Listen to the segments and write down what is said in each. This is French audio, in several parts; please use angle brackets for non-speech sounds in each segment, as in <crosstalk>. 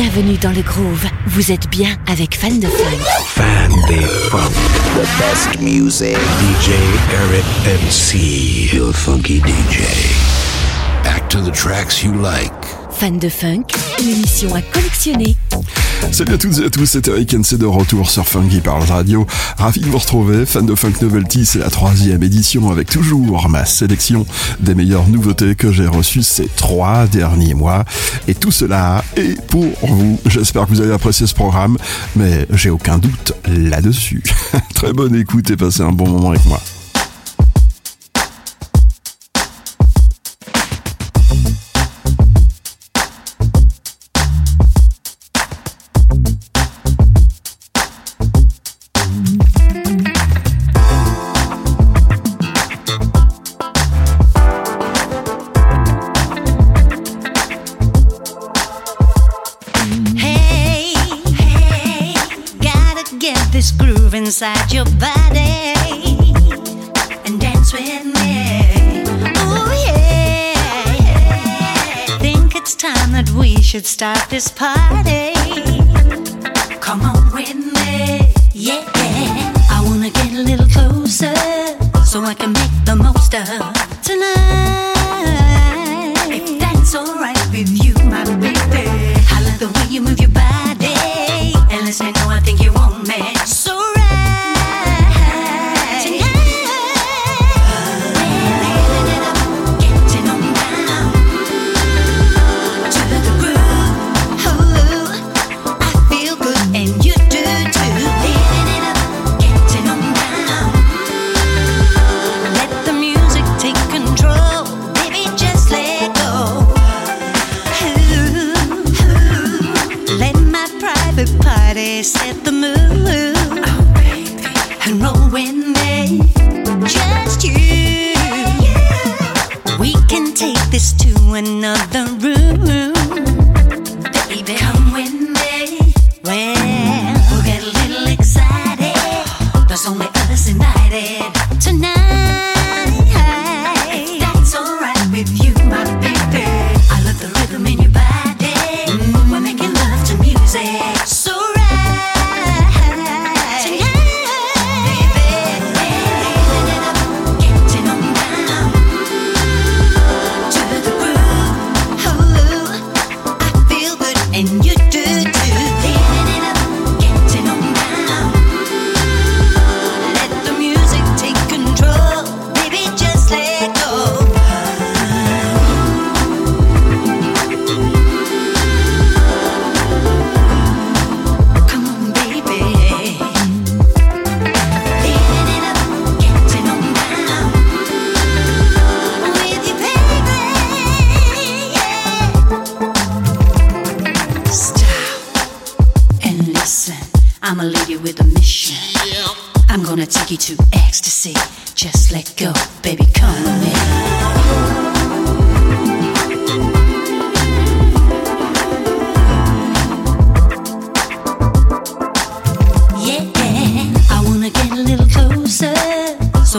Bienvenue dans le groove. Vous êtes bien avec Fan de Funk. Fan de Funk. The best music. DJ Eric MC. Your funky DJ. Back to the tracks you like. Fan de Funk, une émission à collectionner. Salut à toutes et à tous, c'est Eric c'est de retour sur Funky Parle Radio. Ravi de vous retrouver, fan de Funk Novelty, c'est la troisième édition avec toujours ma sélection des meilleures nouveautés que j'ai reçues ces trois derniers mois. Et tout cela est pour vous. J'espère que vous avez apprécié ce programme, mais j'ai aucun doute là-dessus. <laughs> Très bonne écoute et passez un bon moment avec moi. Should start this party. Come on with me, yeah. I wanna get a little closer so I can make the most of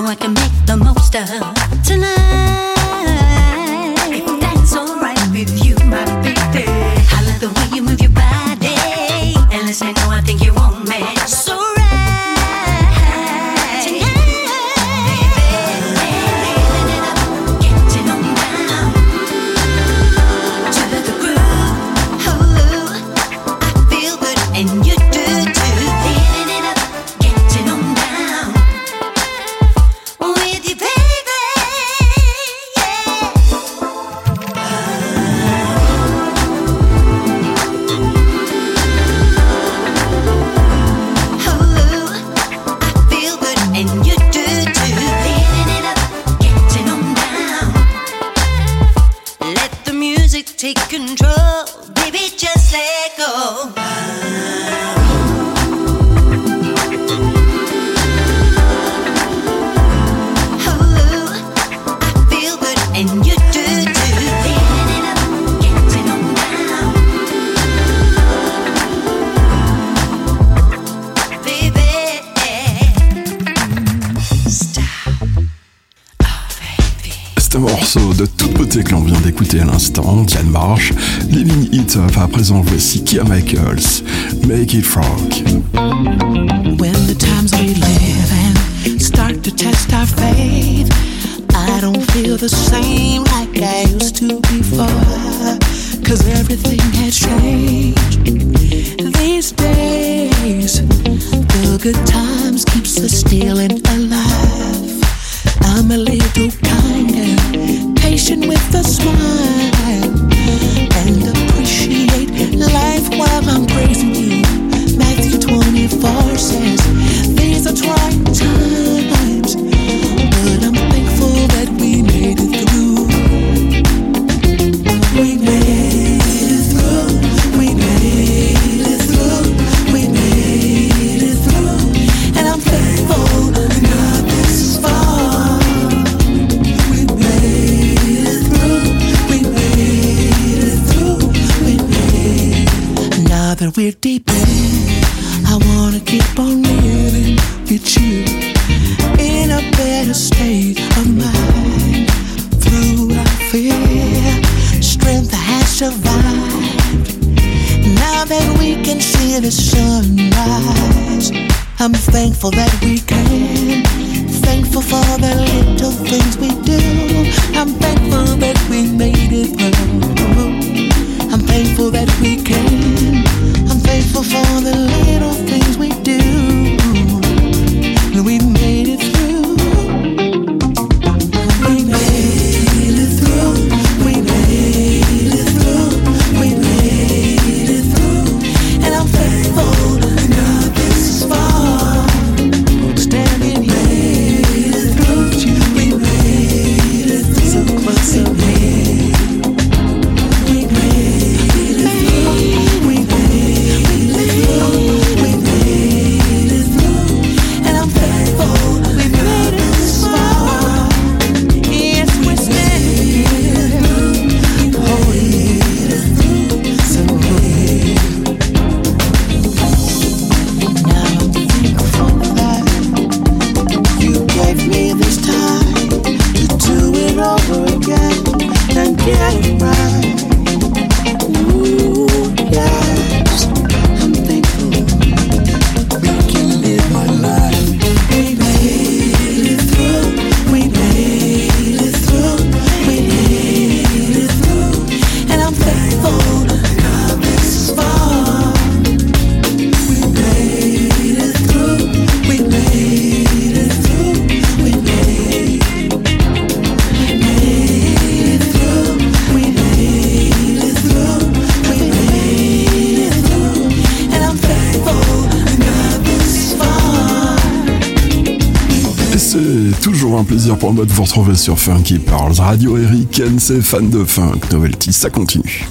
I can make the most of tonight. écouté à l'instant Diane Marsh, Living It Up. À présent, voici Kia Michaels, Make It Rock. When the times we live in start to test our faith, I don't feel the same like I used to before. Cause everything has changed these days. The good times keeps us stealing. mode vous retrouvez sur Funky Pearls, Radio Eric, NC, fan de funk, novelty, ça continue.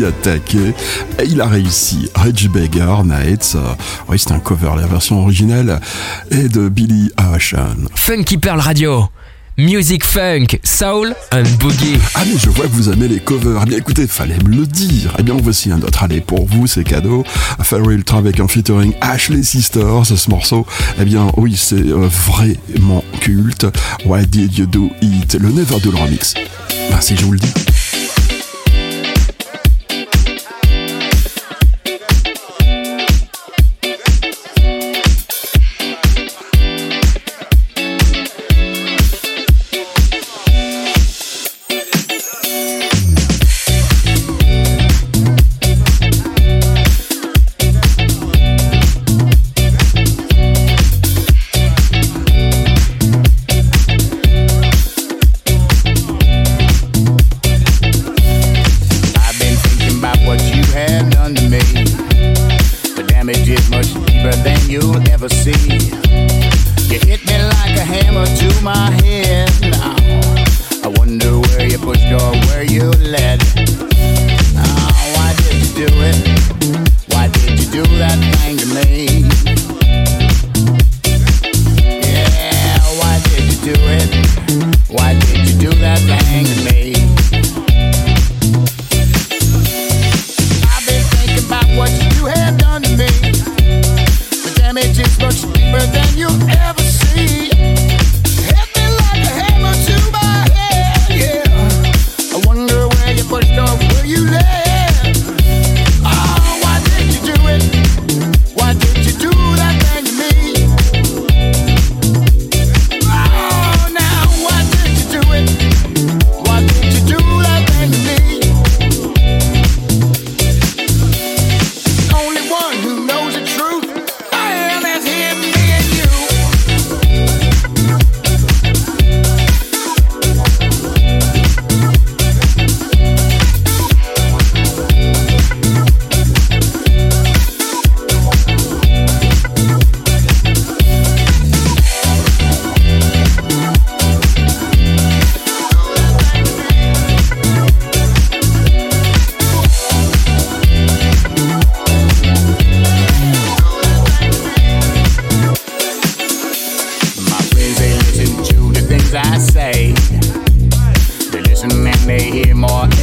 s'y attaquer. Et il a réussi. Reggie Beggar, Nights. Euh, oui, c'est un cover. La version originale est de Billy Ocean. Funky Pearl Radio. Music Funk, Soul and Boogie. Ah mais je vois que vous aimez les covers. Eh bien écoutez, fallait me le dire. Eh bien voici un autre. Allez, pour vous, c'est cadeau. Pharrell Travac en featuring Ashley Sisters. Ce morceau, eh bien oui, c'est euh, vraiment culte. Why did you do it? Le Never Do remix. Ben si je vous le dis.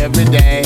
every day.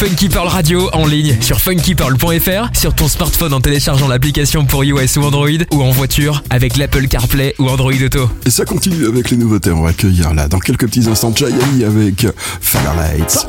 Funky Pearl Radio en ligne sur funkypearl.fr, sur ton smartphone en téléchargeant l'application pour iOS ou Android, ou en voiture avec l'Apple CarPlay ou Android Auto. Et ça continue avec les nouveautés. On va accueillir là dans quelques petits instants Jayani avec Firelights.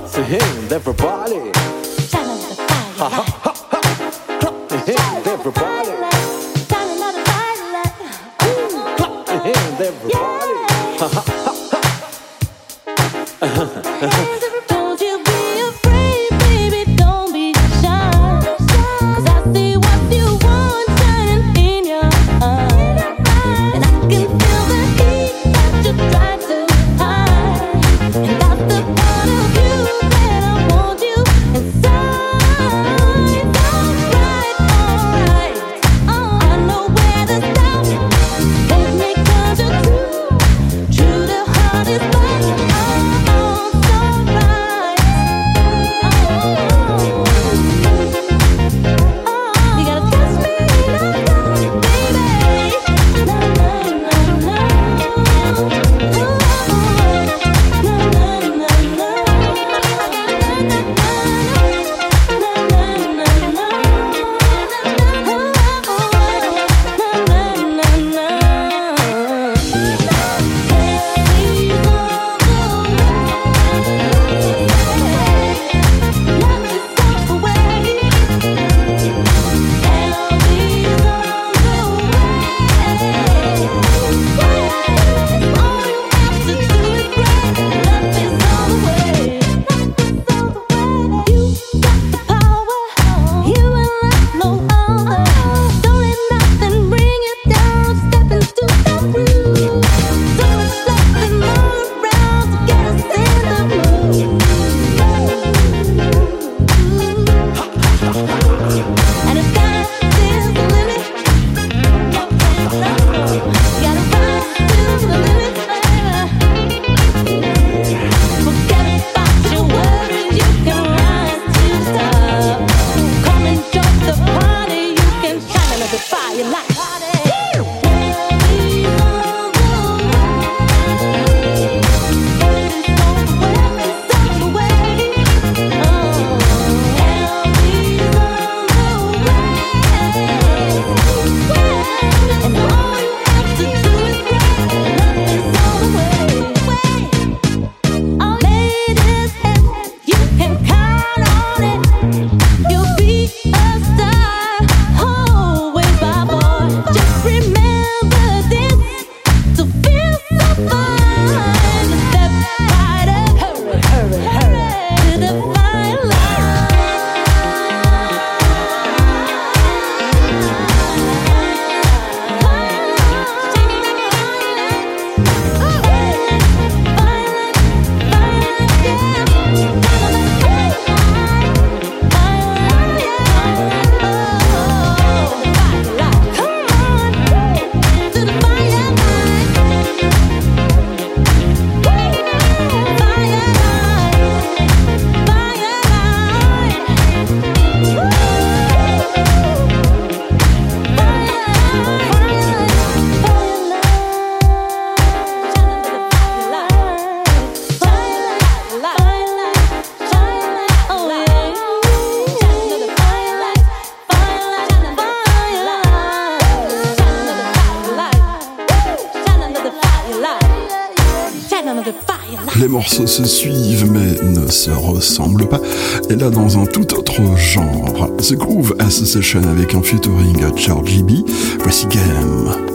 suivent mais ne se ressemblent pas, et là dans un tout autre genre. The Groove Association avec un featuring à Charlie B. Voici Game.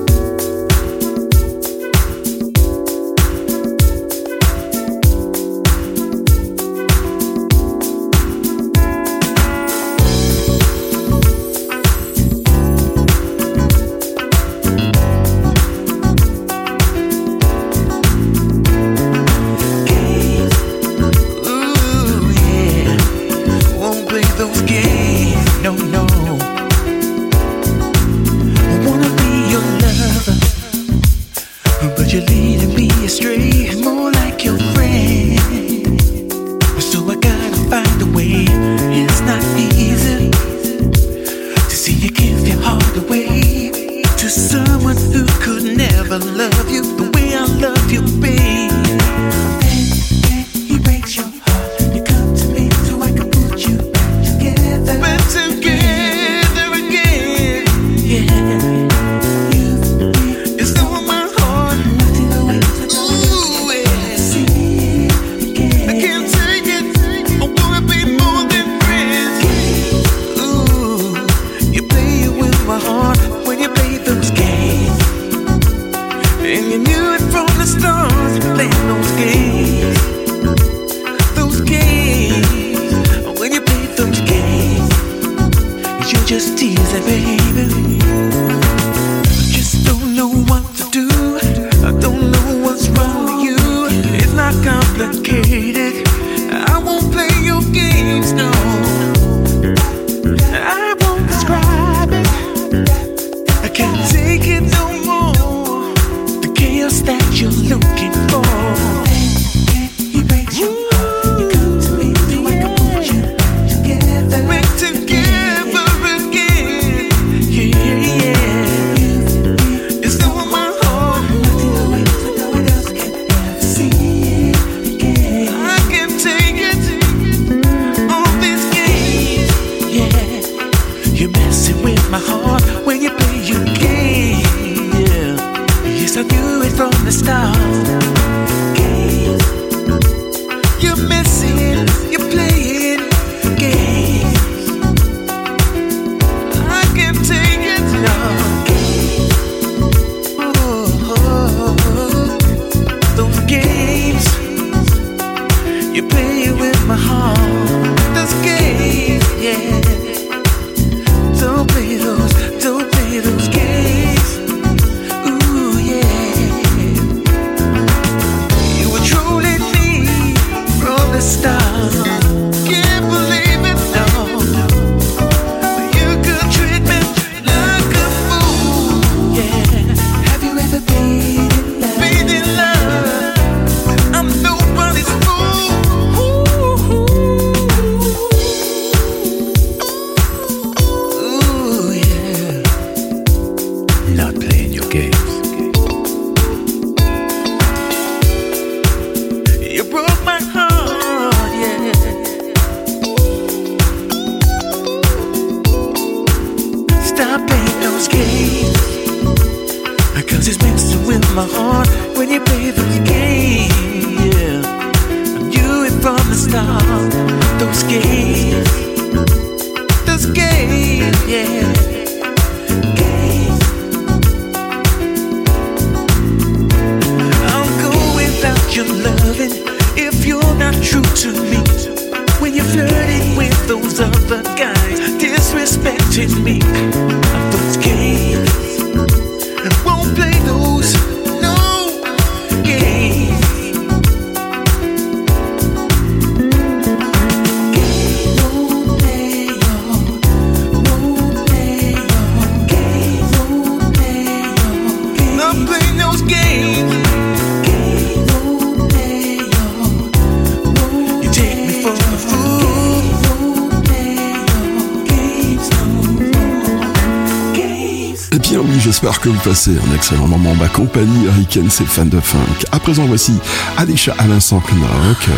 J'espère que vous passez un excellent moment en ma compagnie Riken, c'est fan de funk. À présent, voici Alicia à l'instant Knock, euh,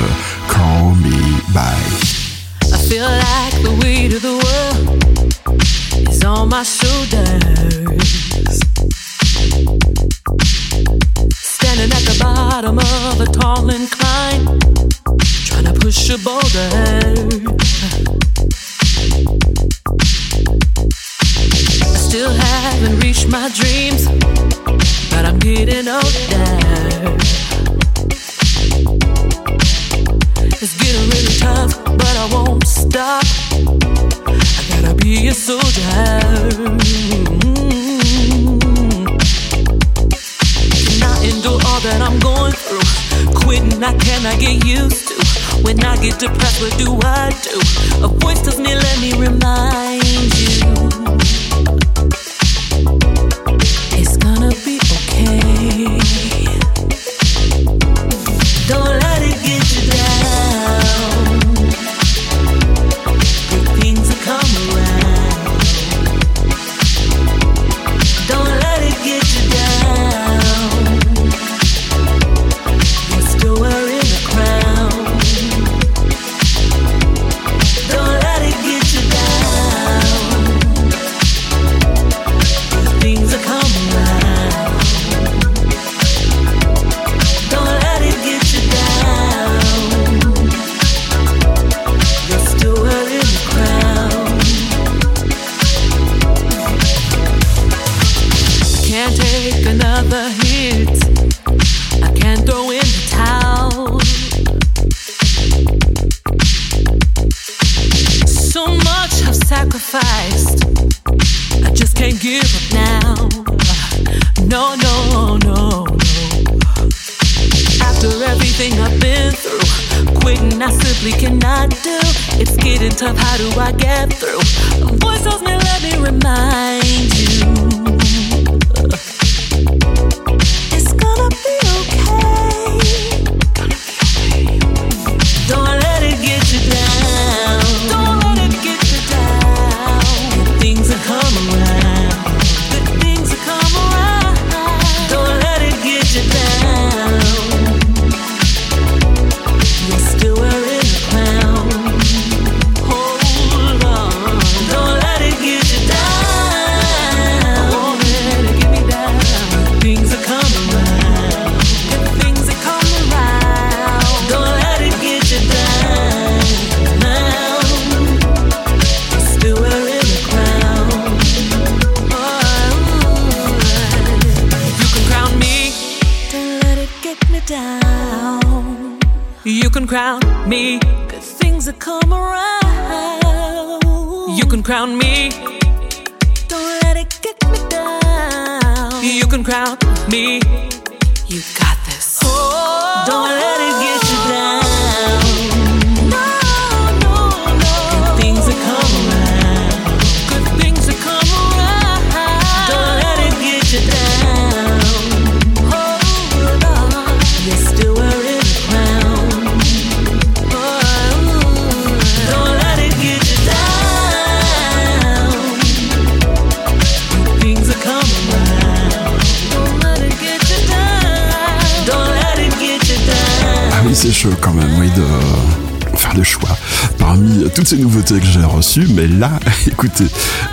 Call Me By. I feel like the weight of the world is on my shoulders. Standing at the bottom of a tall incline, trying to push a boulder. still haven't reached my dreams, but I'm getting older. It's getting really tough, but I won't stop. I gotta be a soldier. Can I endure all that I'm going through? Quitting, I cannot get used to. When I get depressed, what do I do? A voice tells me, let me remind. quand même, oui, de faire le choix parmi toutes ces nouveautés que j'ai reçues. Mais là, <laughs> écoutez,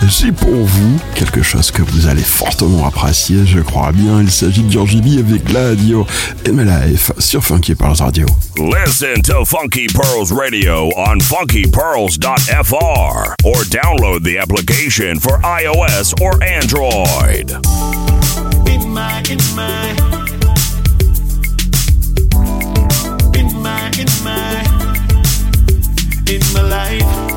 j'ai pour vous quelque chose que vous allez fortement apprécier, je crois bien. Il s'agit de Georgie B avec Gladio et Life sur Funky Pearls Radio. Listen to Funky Pearls Radio on funkypearls.fr or download the application for iOS or Android. In my, in my. in my in my life.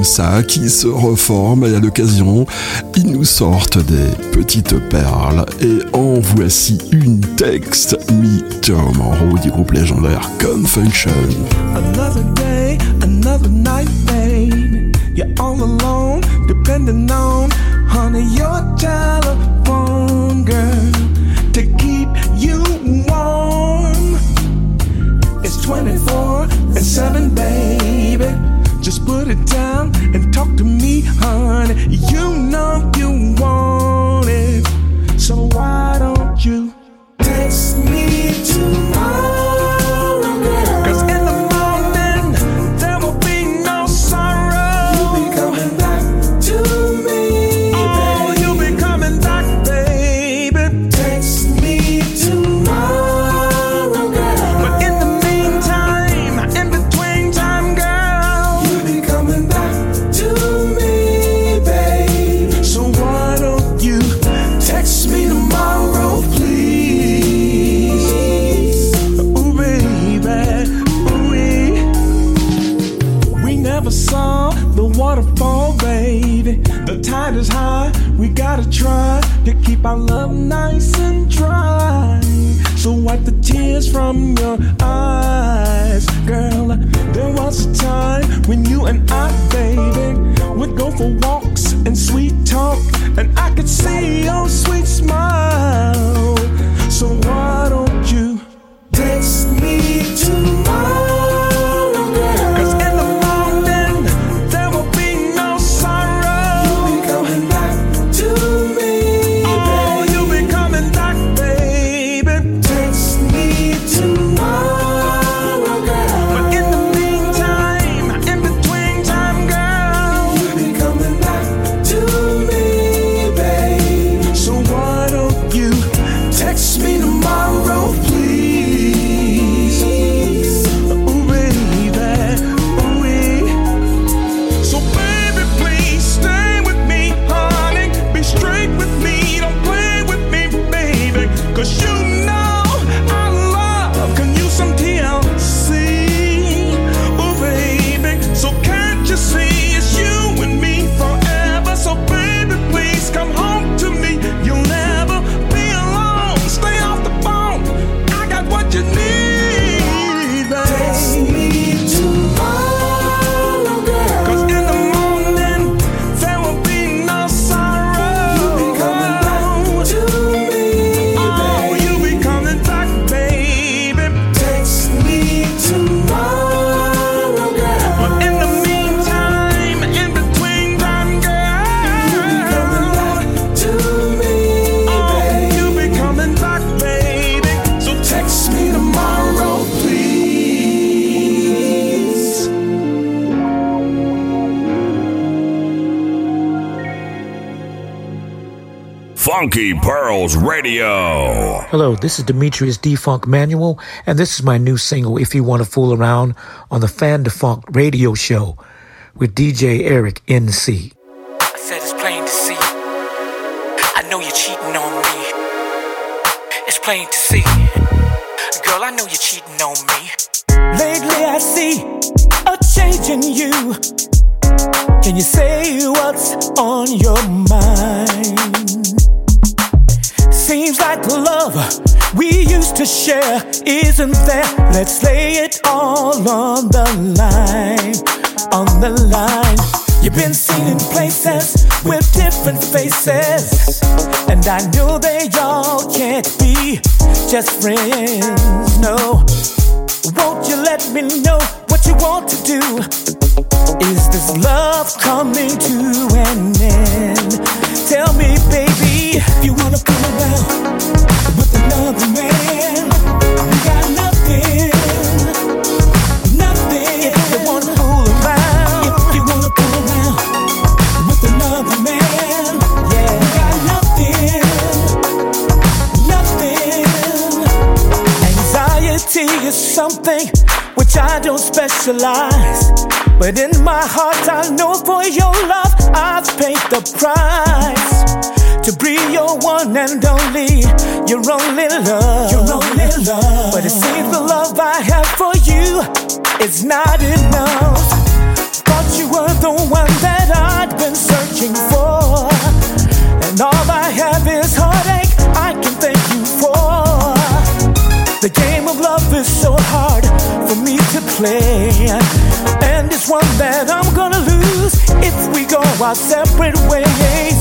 Comme ça qui se reforment et à l'occasion, ils nous sortent des petites perles. Et en voici une texte mi-term en haut du groupe légendaire Confunction. Another day, another night, babe. You're all alone, depending on, honey, your telephone girl to keep you warm. It's 24 and 7, baby. Just put it down and talk to me, honey. You know you want it. So why don't Funky Pearls Radio. Hello, this is Demetrius Defunk Funk Manual, and this is my new single, If You Want to Fool Around, on the Fan Defunk radio show with DJ Eric NC. I said it's plain to see. I know you're cheating on me. It's plain to see. Girl, I know you're cheating on me. Share isn't there. Let's lay it all on the line, on the line. You've been seen in places with different faces, and I know they all can't be just friends. No, won't you let me know lies. But in my heart, I know for your love, I've paid the price. To be your one and only, your only love. Your only love. But it seems the love I have for you is not enough. Thought you were the one play. And it's one that I'm gonna lose if we go our separate ways.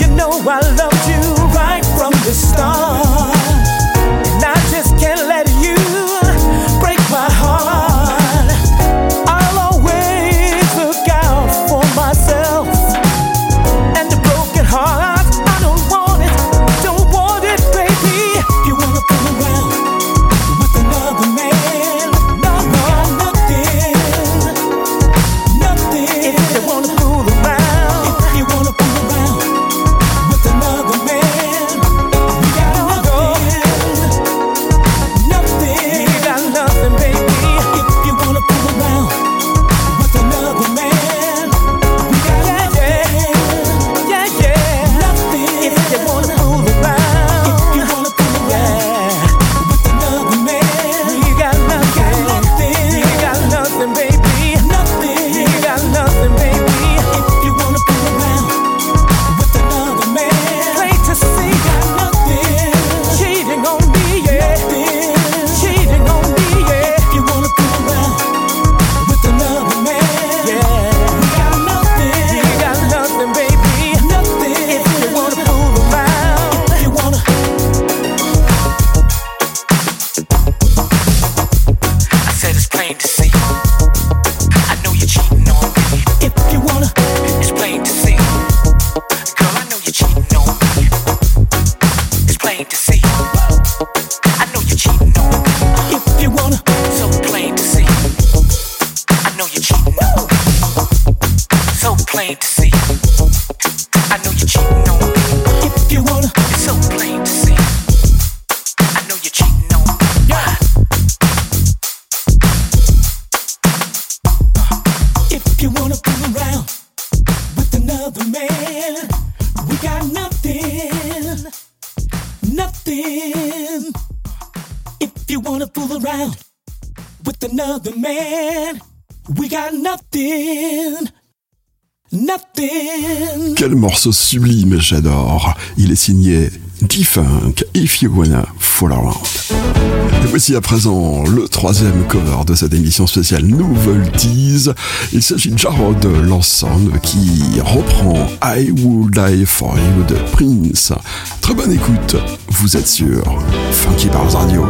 You know I loved you right from the start. sublime, j'adore. Il est signé D-Funk, If You Wanna Fall Around. Et voici à présent le troisième cover de cette émission spéciale Nouvelle Tease. Il s'agit de Jarrod Lanson qui reprend I Will Die For You de Prince. Très bonne écoute, vous êtes sûr. Funky Bars Radio.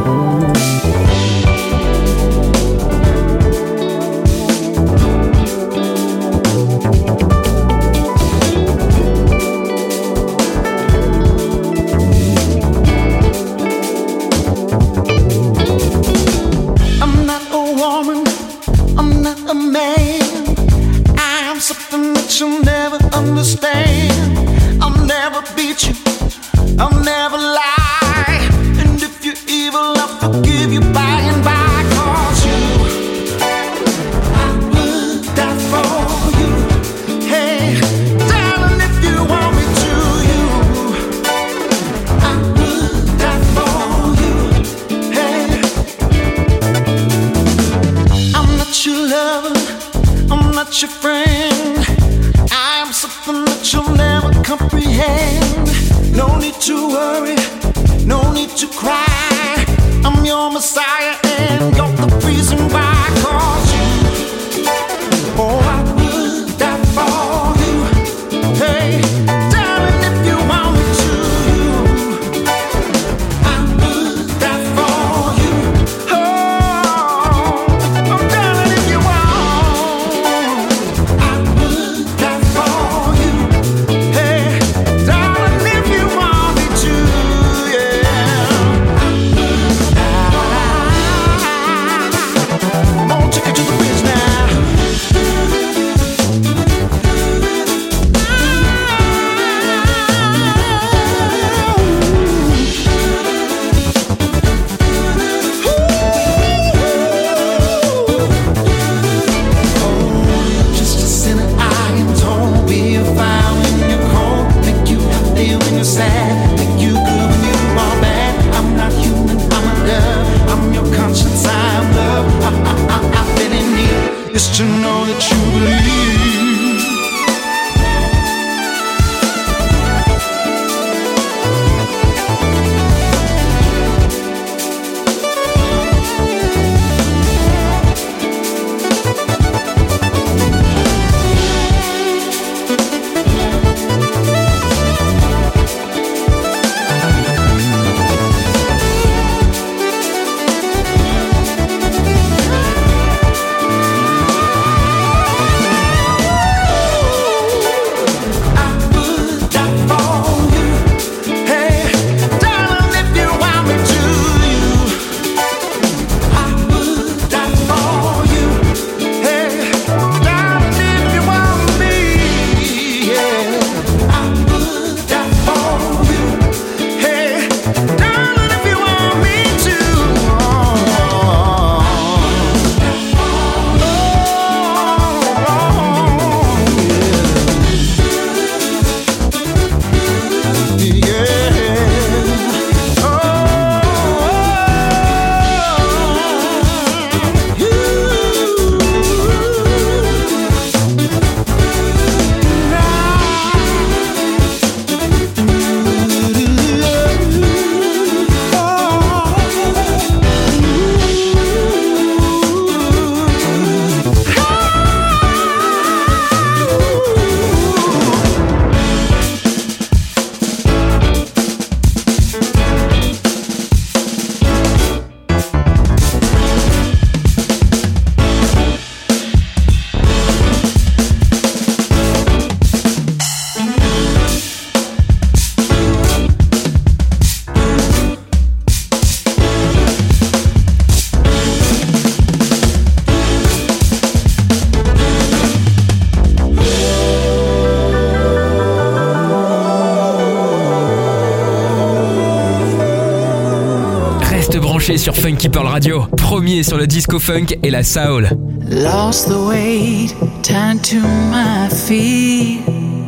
sur Funky Pearl Radio, premier sur le disco funk et la soul. Lost the weight, tied to my feet,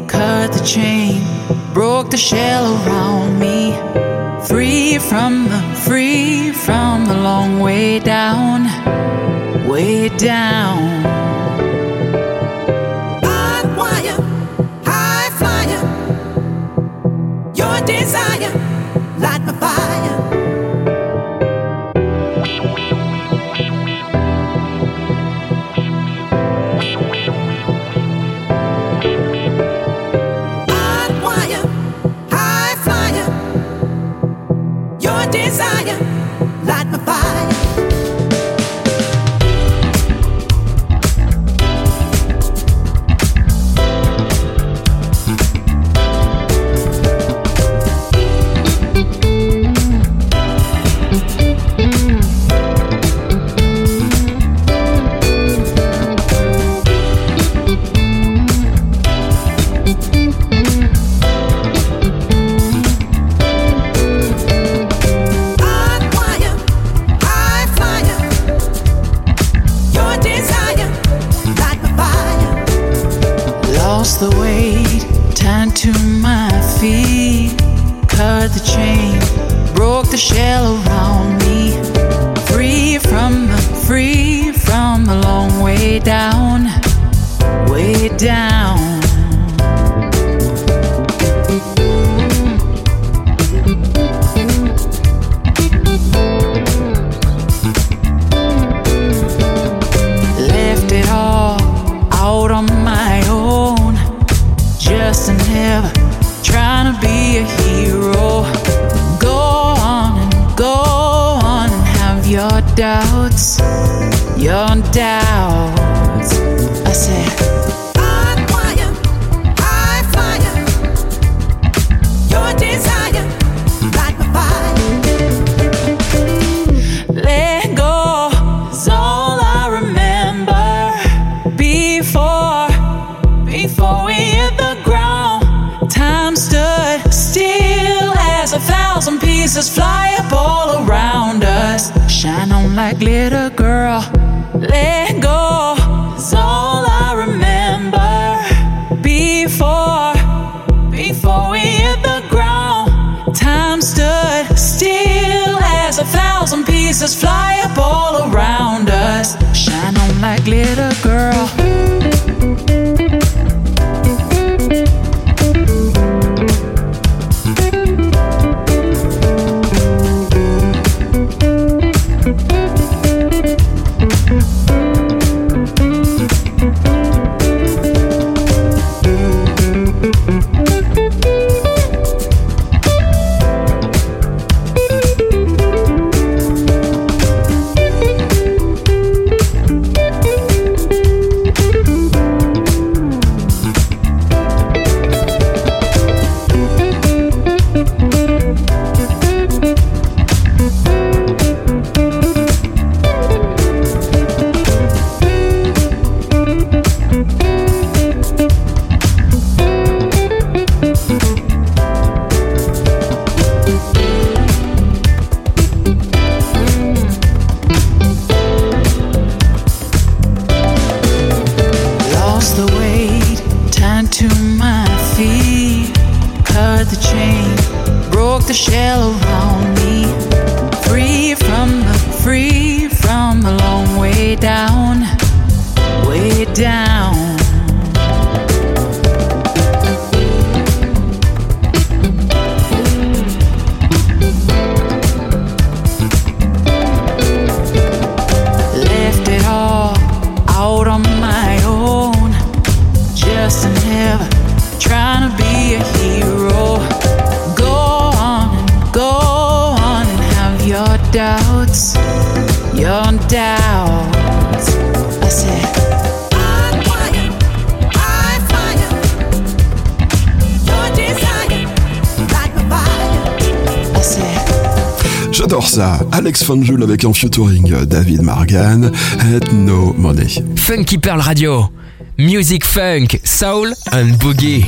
cut the chain, broke the shell around me. Free from the, free from the long way down, way down. featuring euh, David Morgan, et No Money. Funky Pearl Radio, music funk, soul and boogie.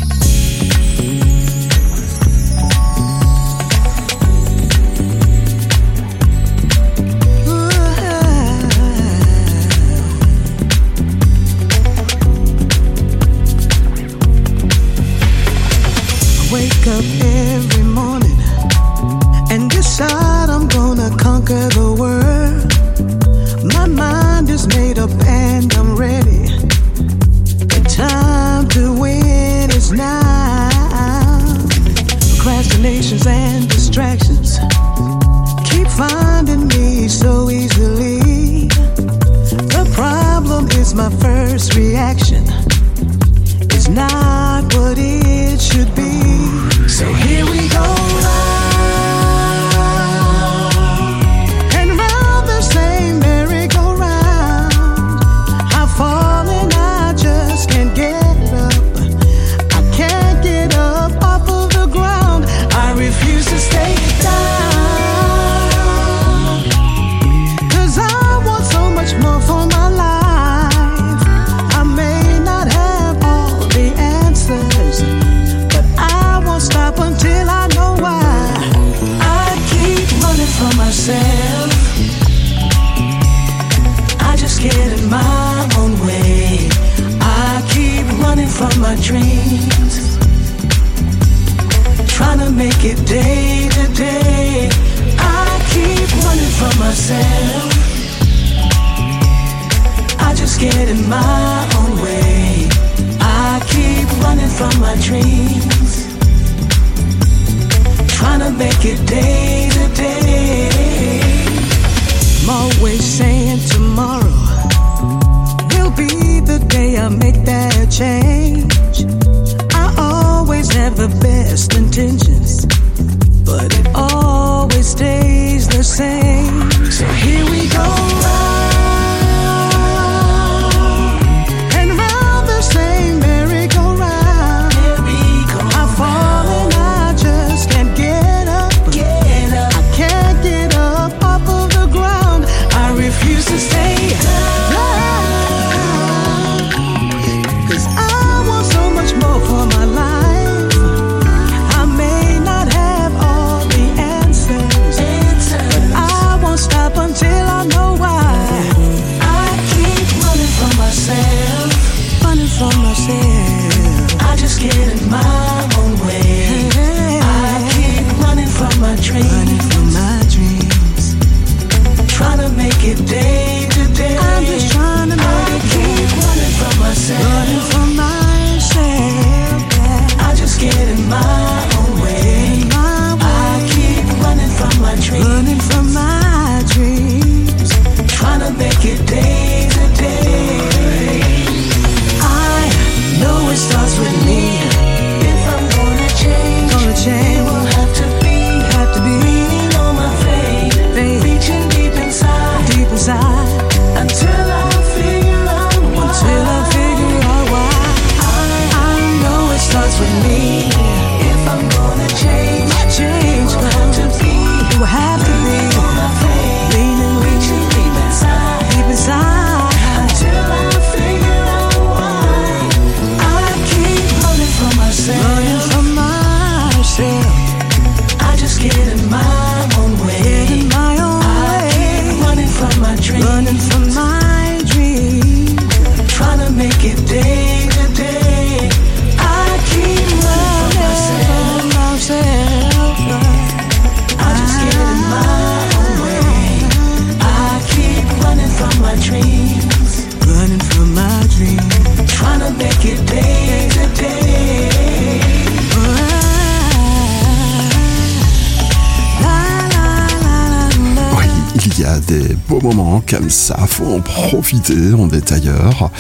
comme ça, faut en profiter en détailleur.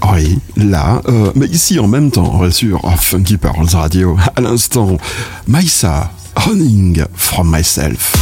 Ah oui, là, euh, mais ici en même temps, sur ah, Funky Pearls Radio, à l'instant, Maïsa, Running from Myself.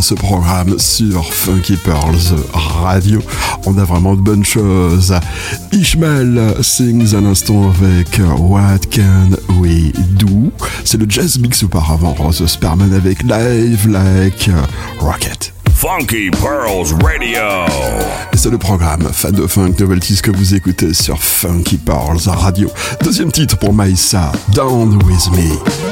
dans ce programme sur Funky Pearls Radio. On a vraiment de bonnes choses. Ishmael sings à l'instant avec What Can We Do? C'est le jazz mix auparavant. Rose Sperman avec Live Like Rocket. Funky Pearls Radio. C'est le programme Fan de Funk Novelties que vous écoutez sur Funky Pearls Radio. Deuxième titre pour Maïssa, Down With Me.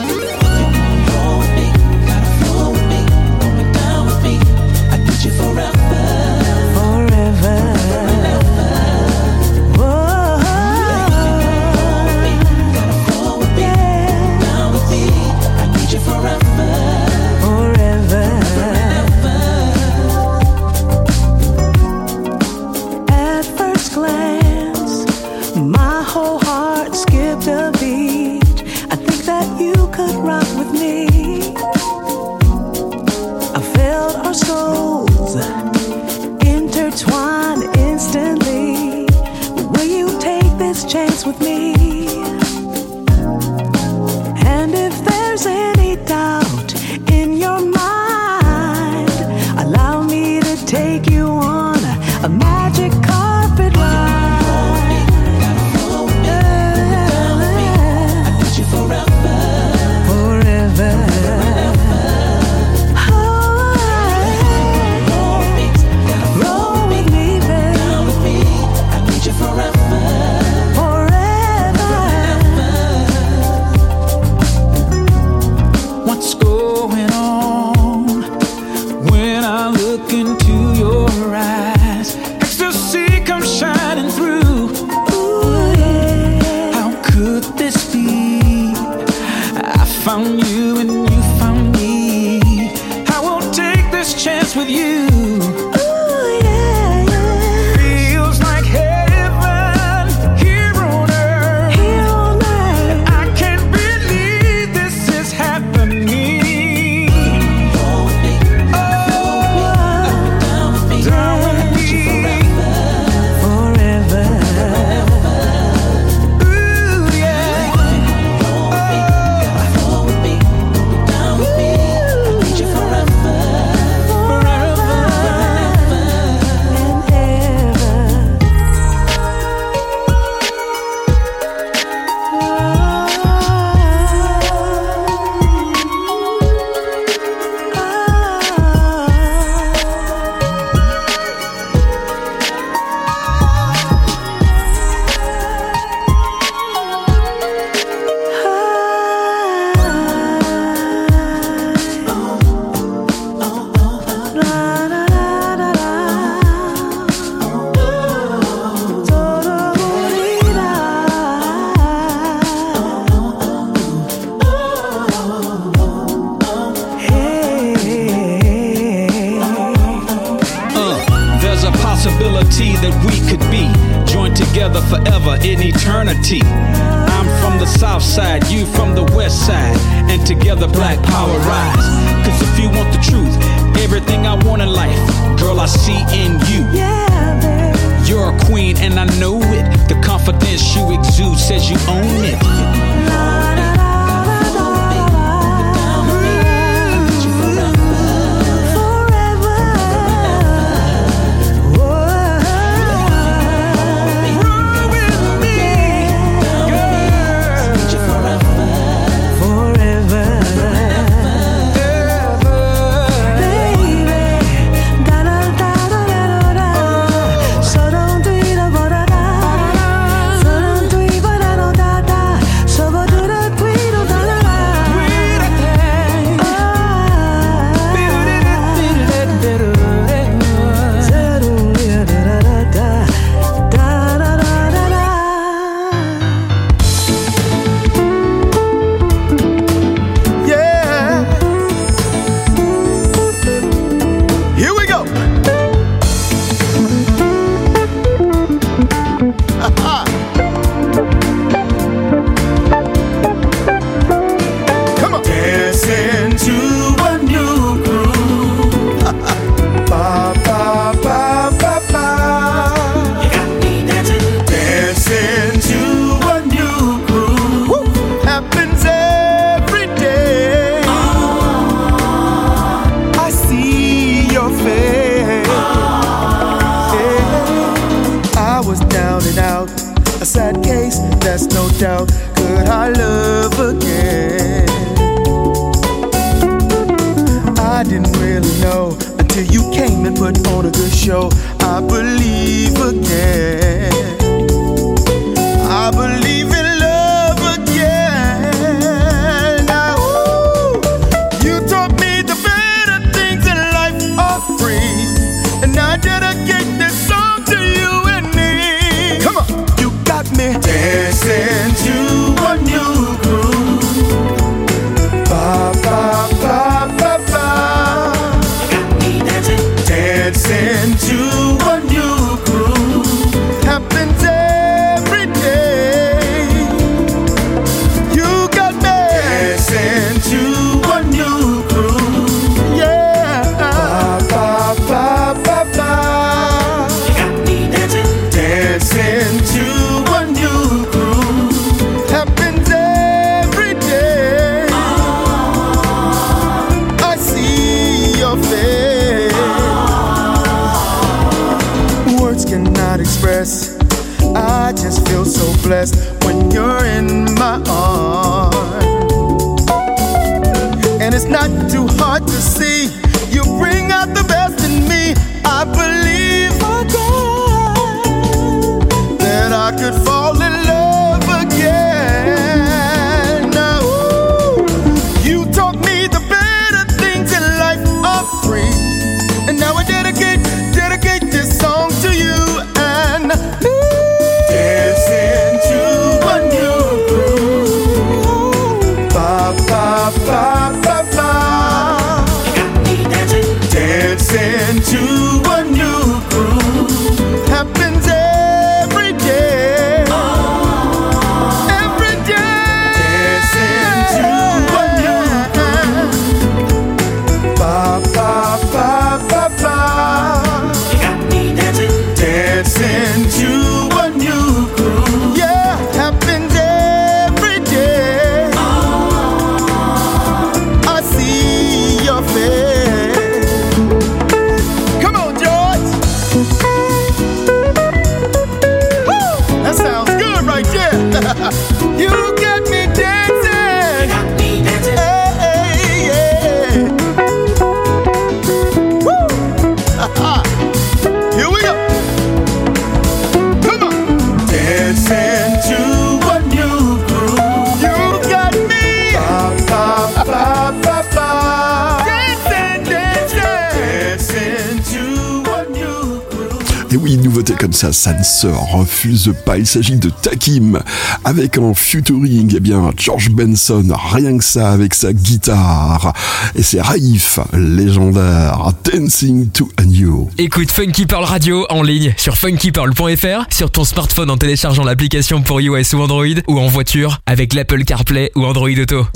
refuse pas. Il s'agit de Takim, avec en futuring eh bien, George Benson, rien que ça, avec sa guitare. Et c'est Raif, légendaire, Dancing to a New. Écoute Funky Pearl Radio en ligne sur funkypearl.fr, sur ton smartphone en téléchargeant l'application pour iOS ou Android, ou en voiture avec l'Apple CarPlay ou Android Auto.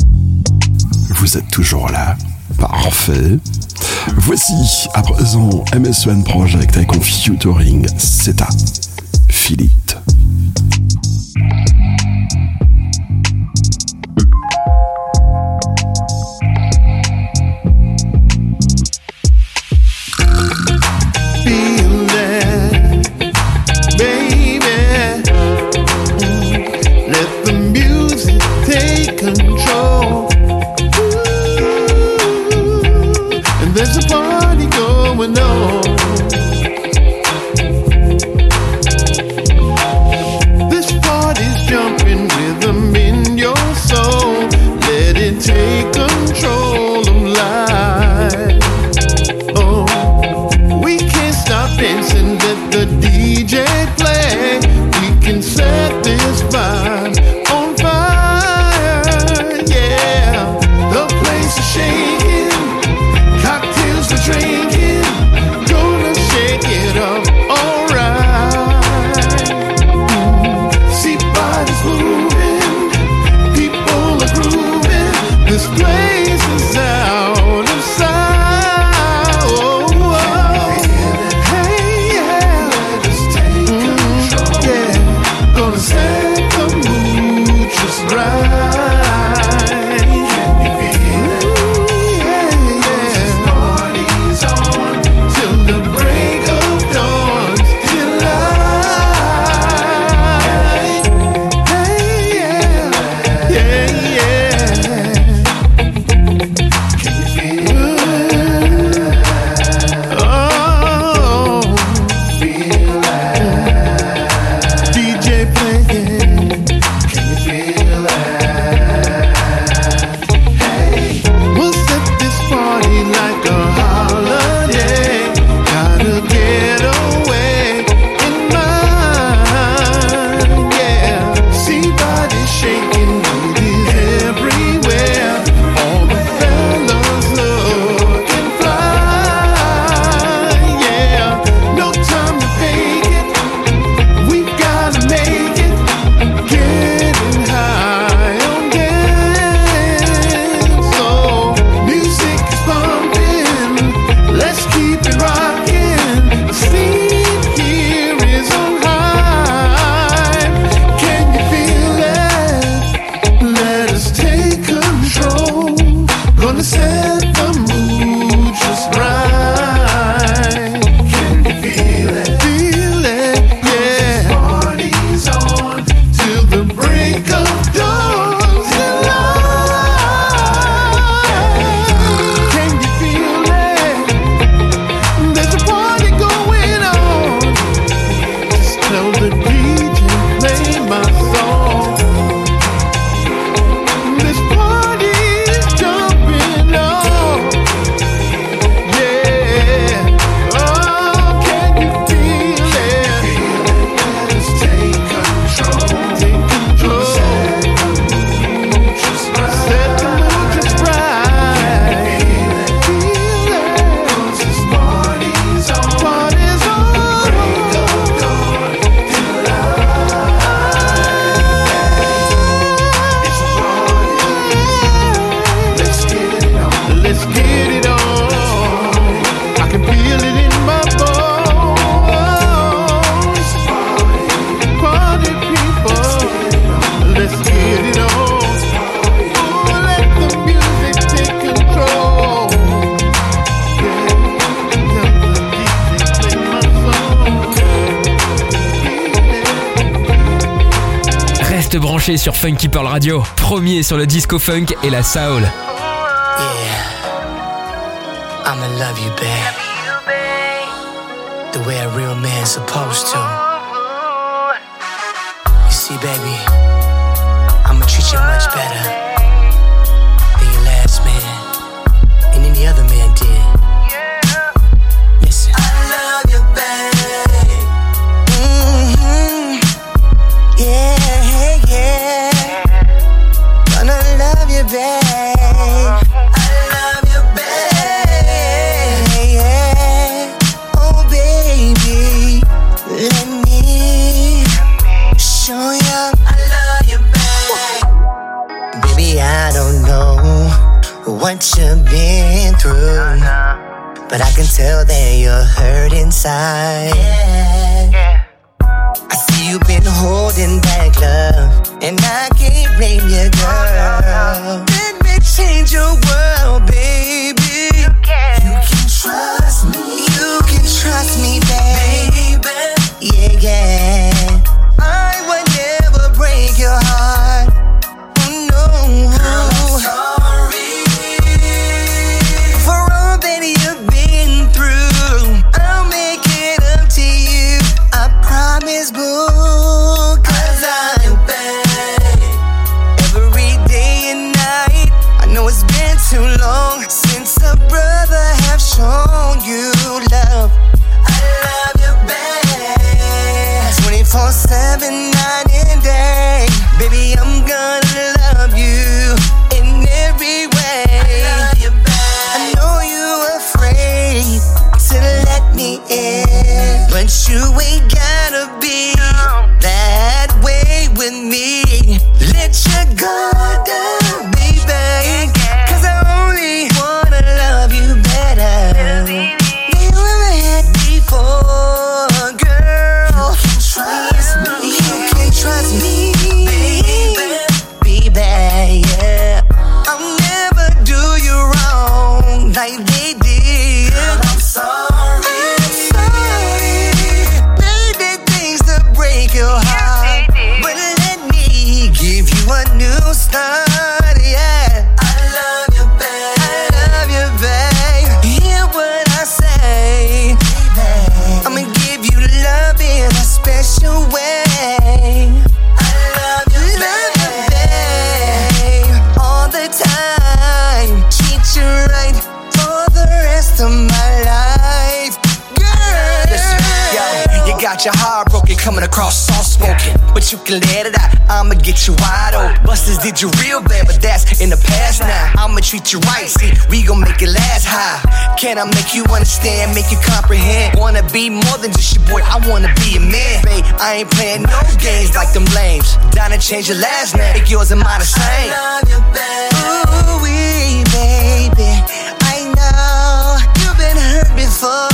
Vous êtes toujours là. Parfait. Voici à présent MS One Project avec un c'est CETA. Radio, premier sur le disco funk et la soul. Yeah. I'ma love you, babe. The way a real man's supposed to. You see, baby, I'ma treat you much better. side. change your last name. Make yours and mine the same. I love you, baby. Ooh, wee, baby. I know you've been hurt before.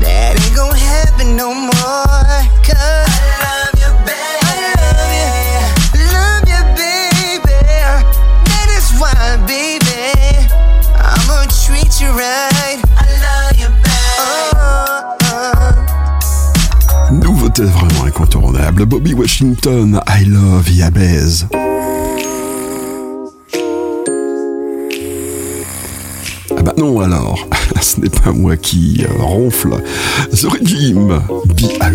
That ain't gonna happen no more. Cause Right. Vraiment incontournable, Bobby Washington <laughs> moi qui euh, ronfle. The Regime, Be a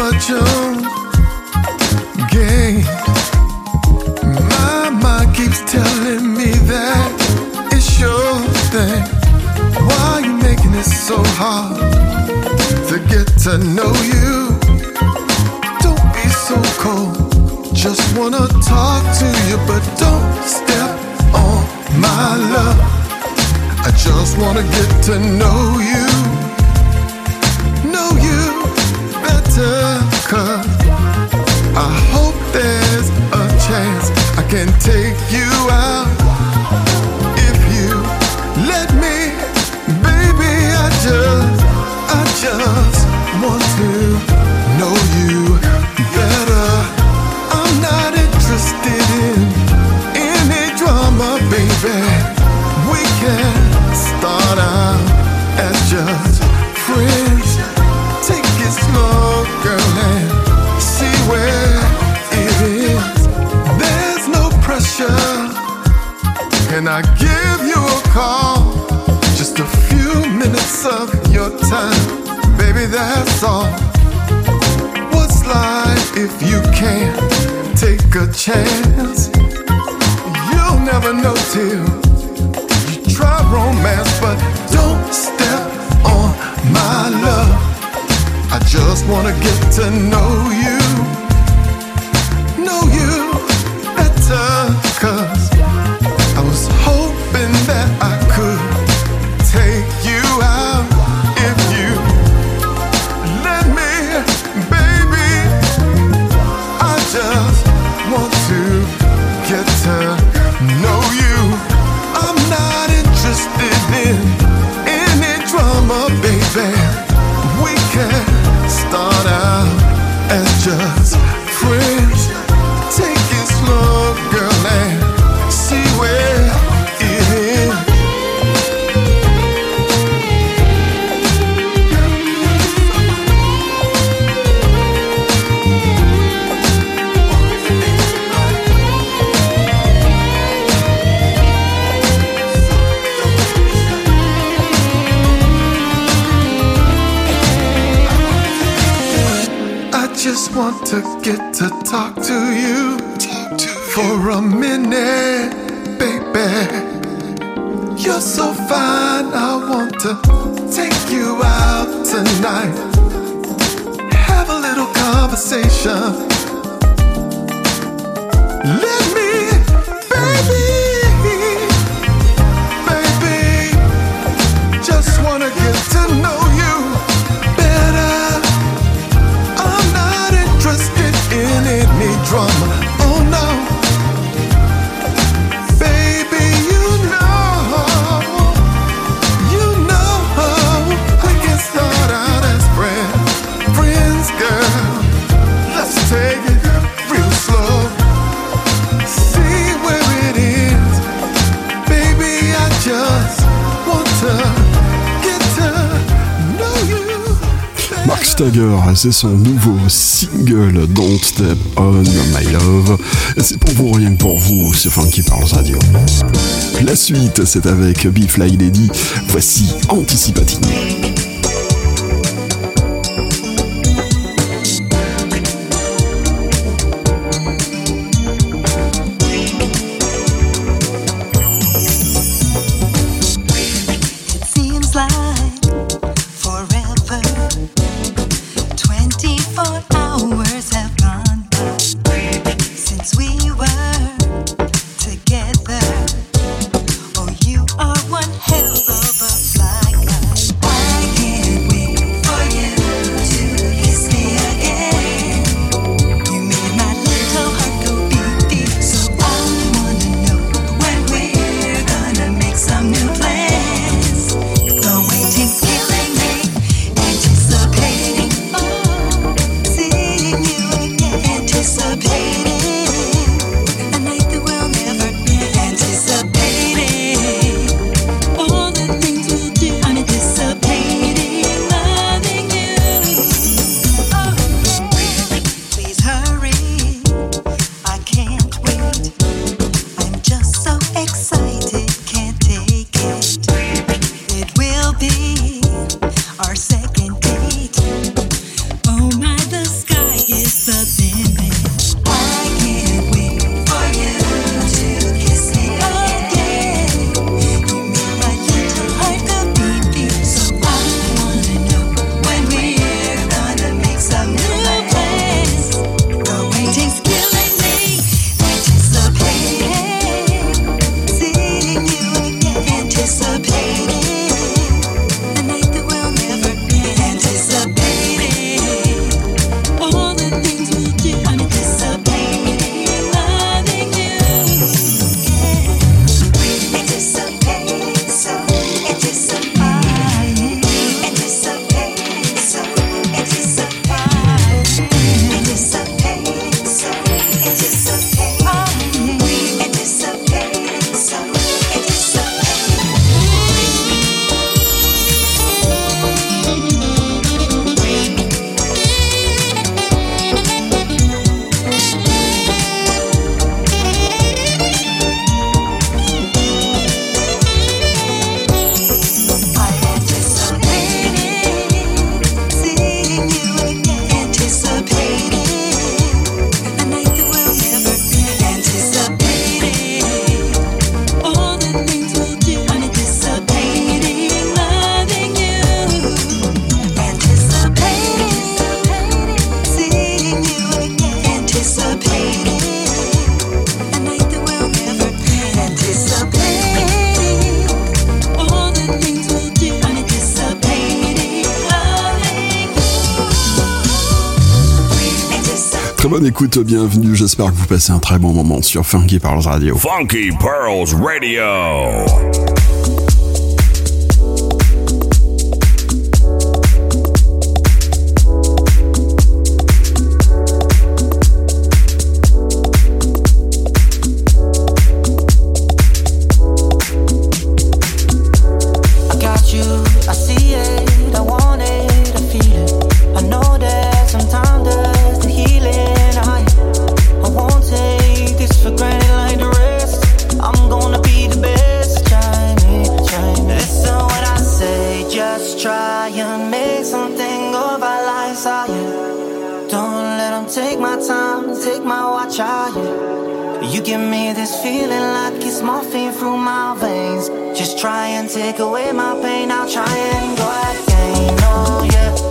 on game. My mind keeps telling me that it's your thing. Why you making it so hard to get to know you? Don't be so cold. Just wanna talk to you, but don't step on my love. I just wanna get to know you. Cause I hope there's a chance I can take you out. If you let me, baby, I just, I just want to your baby, that's all. What's life if you can't take a chance? You'll never know till you try romance, but don't step on my love. I just wanna get to know you, c'est son nouveau single Don't Step On My Love. C'est pour vous, rien que pour vous, sur Funky Parles Radio. La suite, c'est avec B-Fly Lady. Voici Anticipatine. écoute, bienvenue. J'espère que vous passez un très bon moment sur Funky Pearls Radio. Funky Pearls Radio. feeling like it's morphing through my veins. Just try and take away my pain. I'll try and go again. Oh yeah.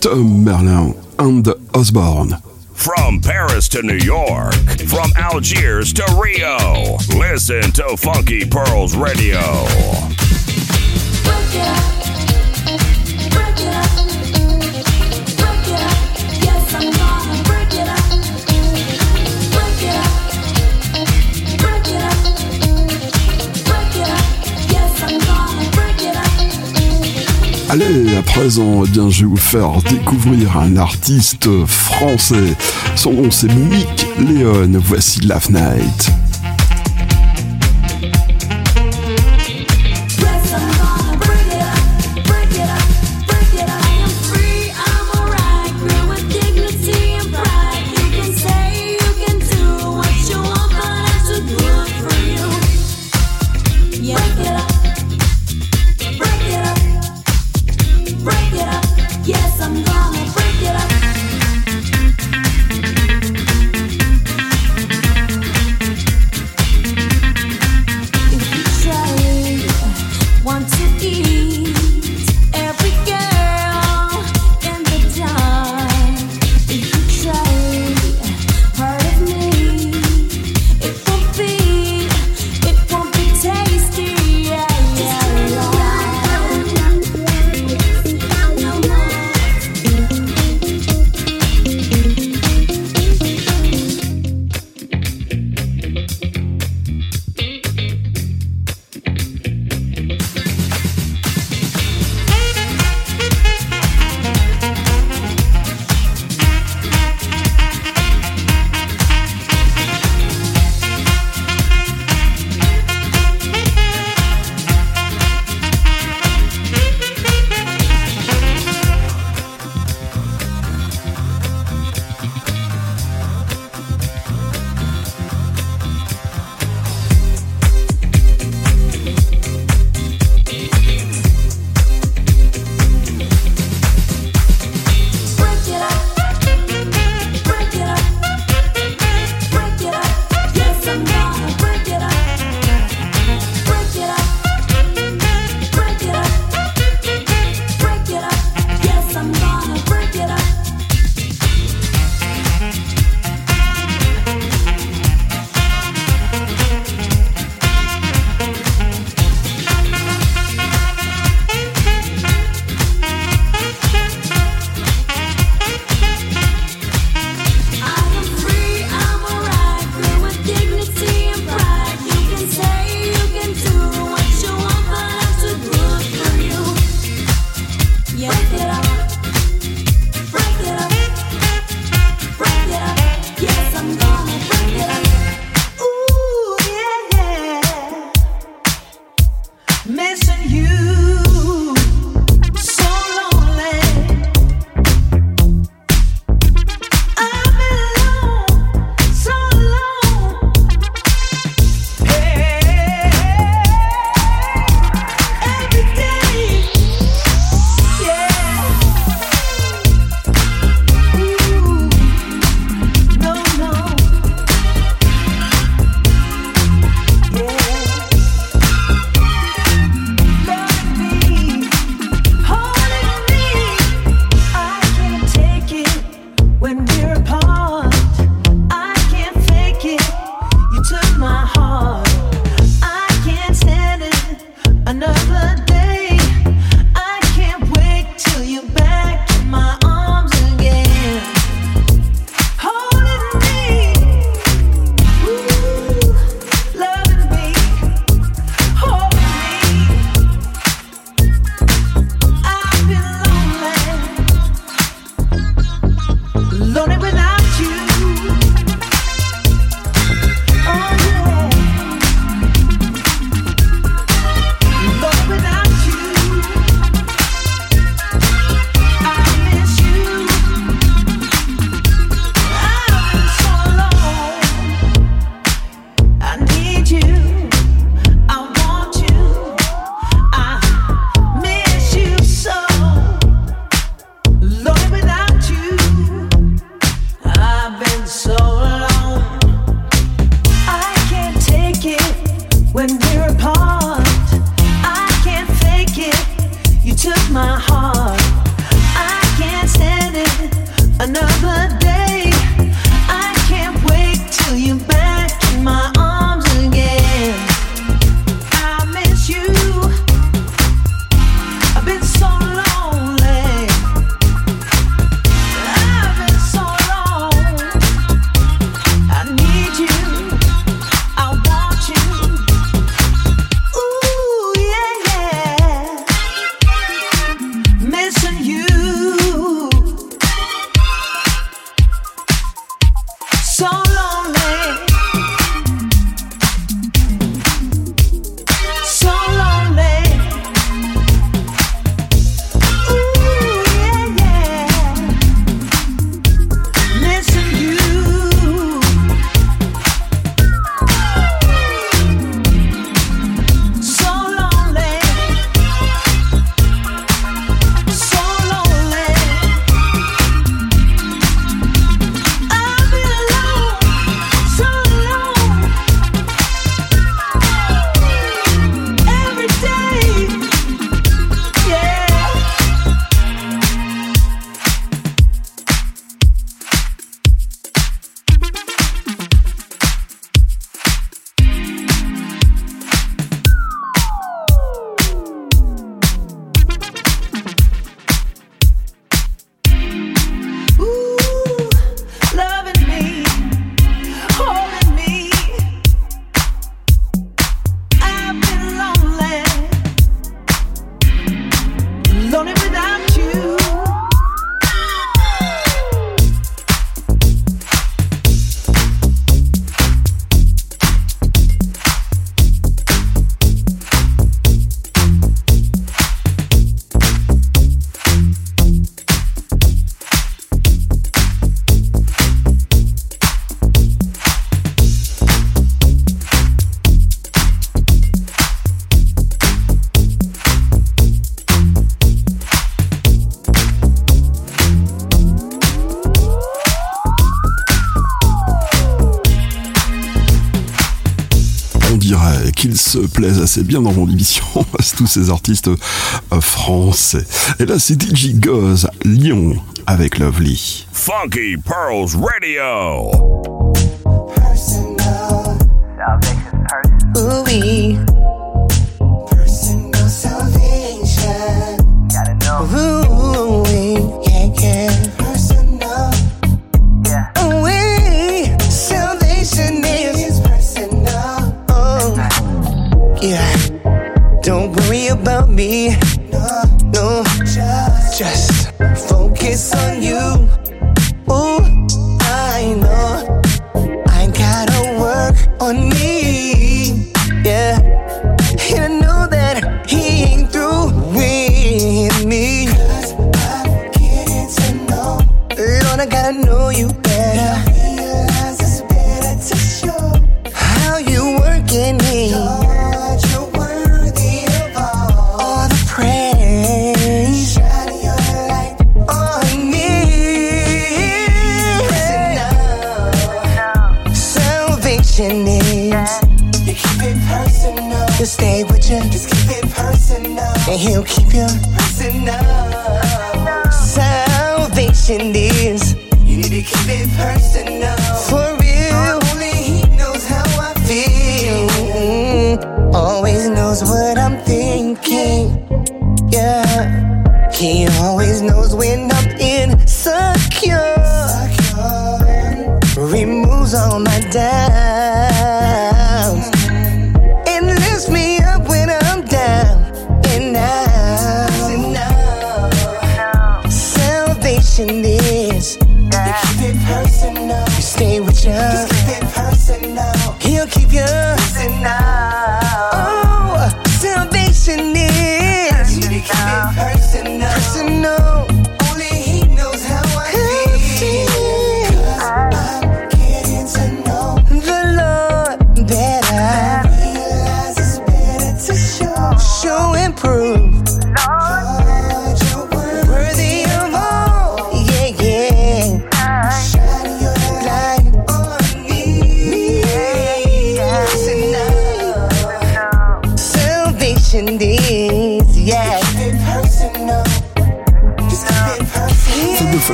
Tom Merlin and Osborne. From Paris to New York, from Algiers to Rio, listen to Funky Pearls Radio. Allez, à présent, eh bien, je vais vous faire découvrir un artiste français. Son nom c'est Mick Léon. Voici Love Night. plaisent assez bien dans mon émission, <laughs> tous ces artistes euh, français. Et là, c'est DJ Goz, Lyon, avec Lovely. Funky Pearls Radio. your needs. You keep it personal. You stay with you. Just keep it personal. And he'll keep you personal. Salvation is. You need to keep it personal. For real. Only he knows how I feel. Mm-hmm. Always knows what I'm thinking. Yeah. He always knows when I'm insecure. Removes all my doubts.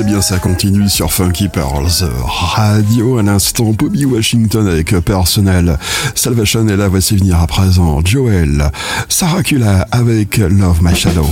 et bien ça continue sur Funky Pearls euh, Radio. À l'instant, Bobby Washington avec Personnel. Salvation est là, voici venir à présent Joel, Sarah Kula avec Love My Shadow.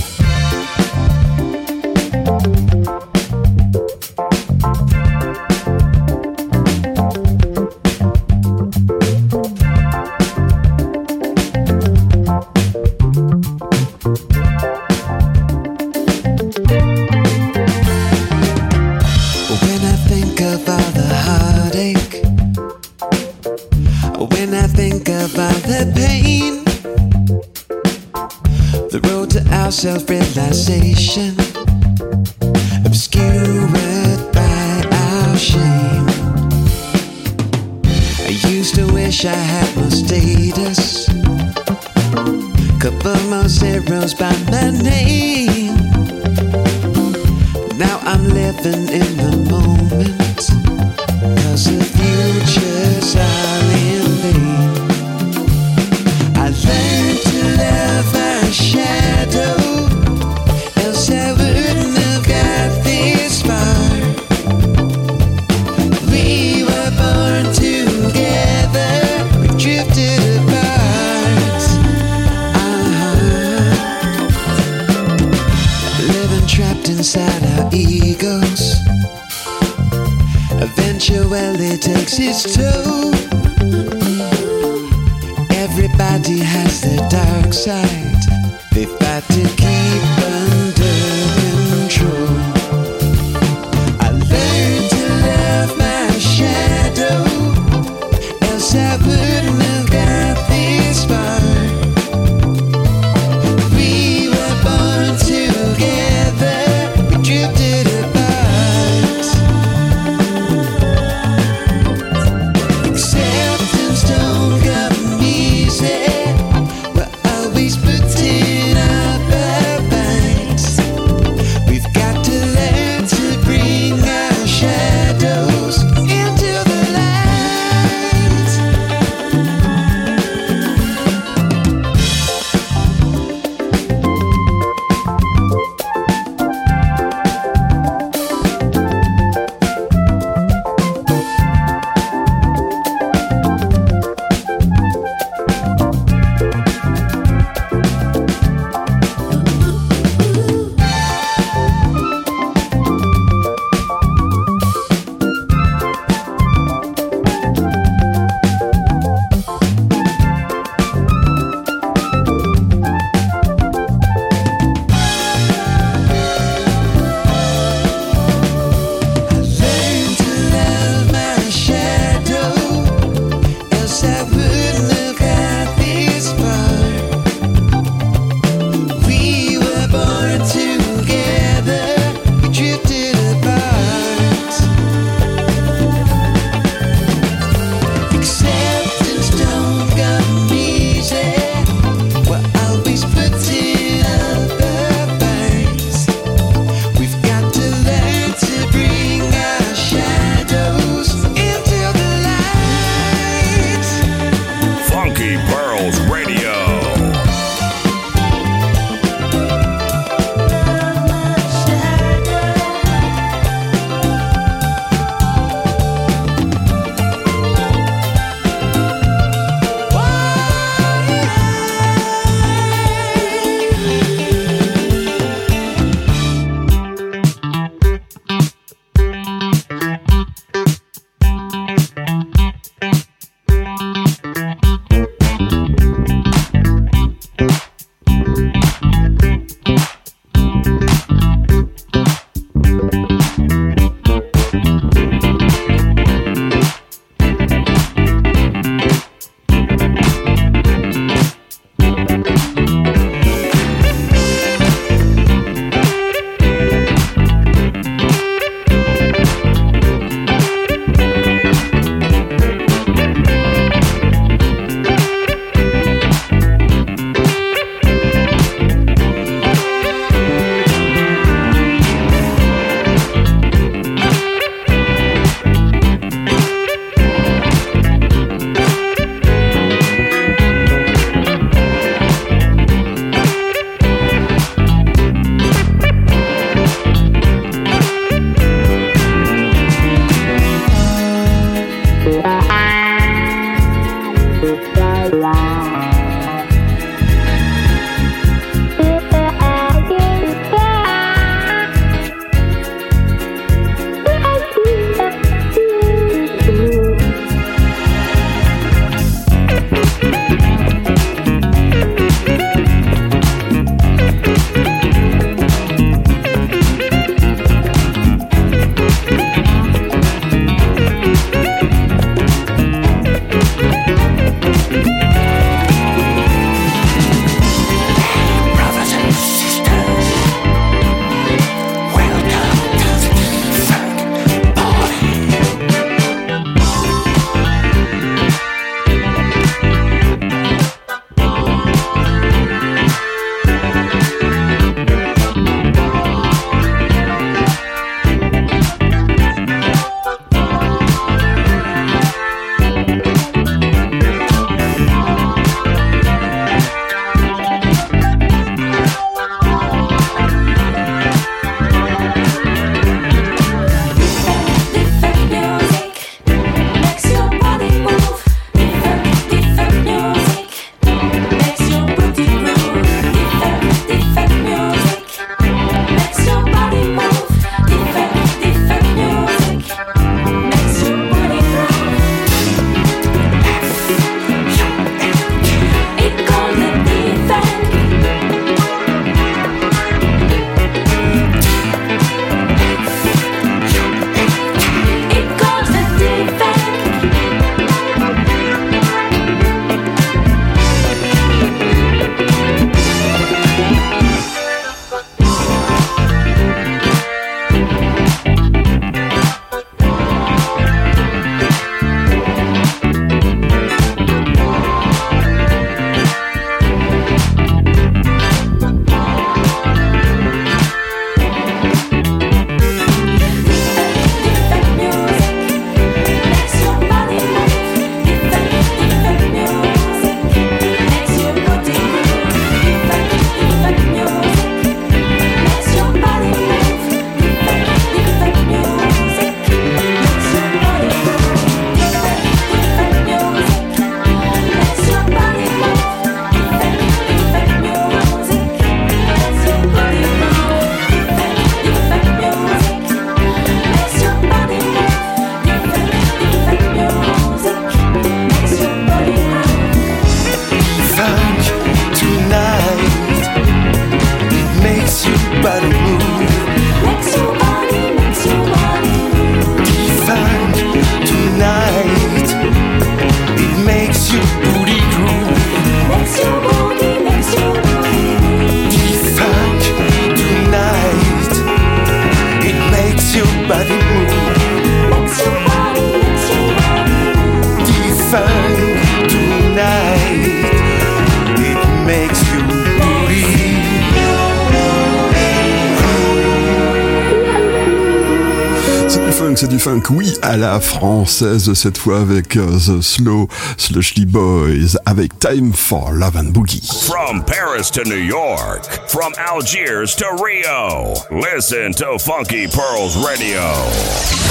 La française, cette fois avec euh, The Slow Slushy Boys, avec Time for Love and Boogie. From Paris to New York, from Algiers to Rio, listen to Funky Pearls Radio.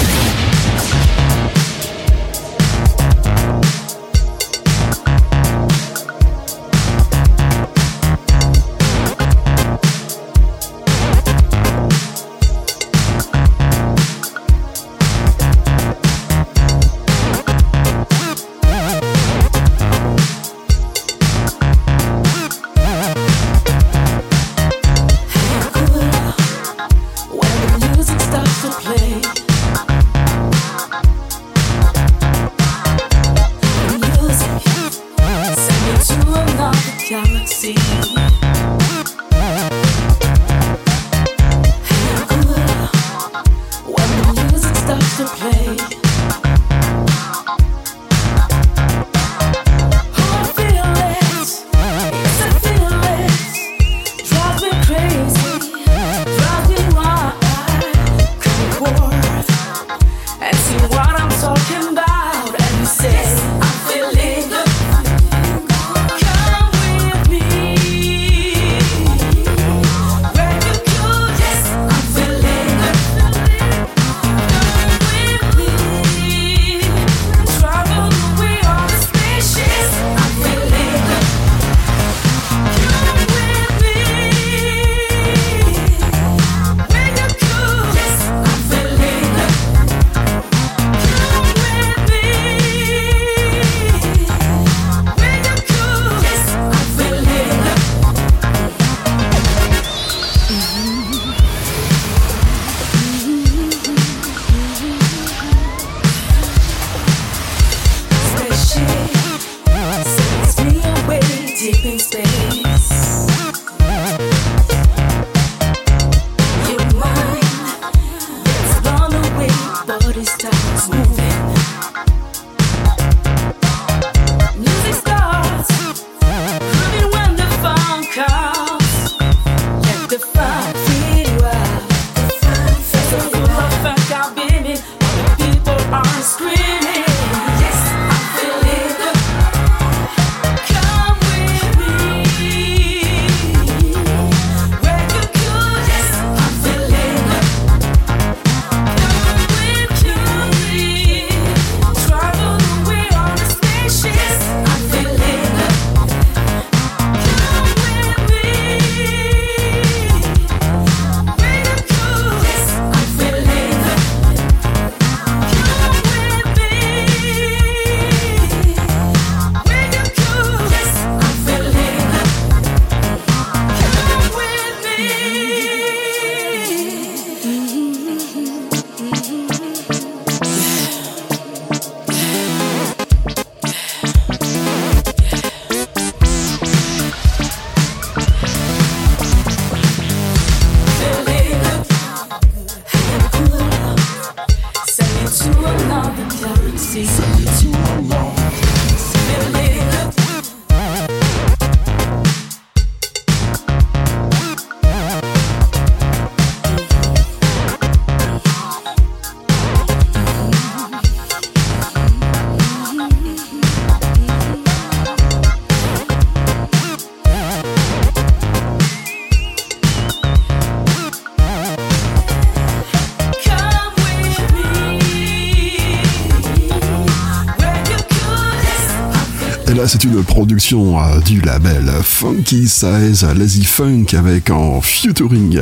Là, c'est une production euh, du label Funky Size Lazy Funk avec en featuring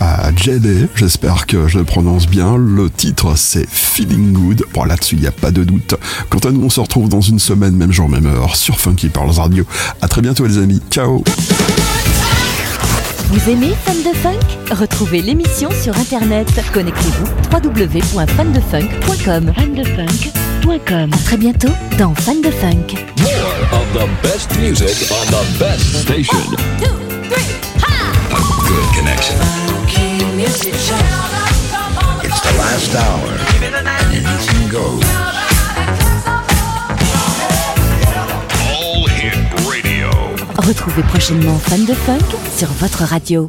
à Jelly. J'espère que je le prononce bien. Le titre, c'est Feeling Good. Bon, là-dessus, il n'y a pas de doute. Quant à nous, on se retrouve dans une semaine, même jour, même heure, sur Funky Pearls Radio. À très bientôt, les amis. Ciao! Vous aimez Fan de Funk? Retrouvez l'émission sur internet. Connectez-vous www.fandefunk.com. Fandefunk.com. À très bientôt dans Fan de Funk. The best music on the best station. A good connection. It's the last hour, and anything goes. All Hit Radio. Retrouvez prochainement Fan de Funk sur votre radio.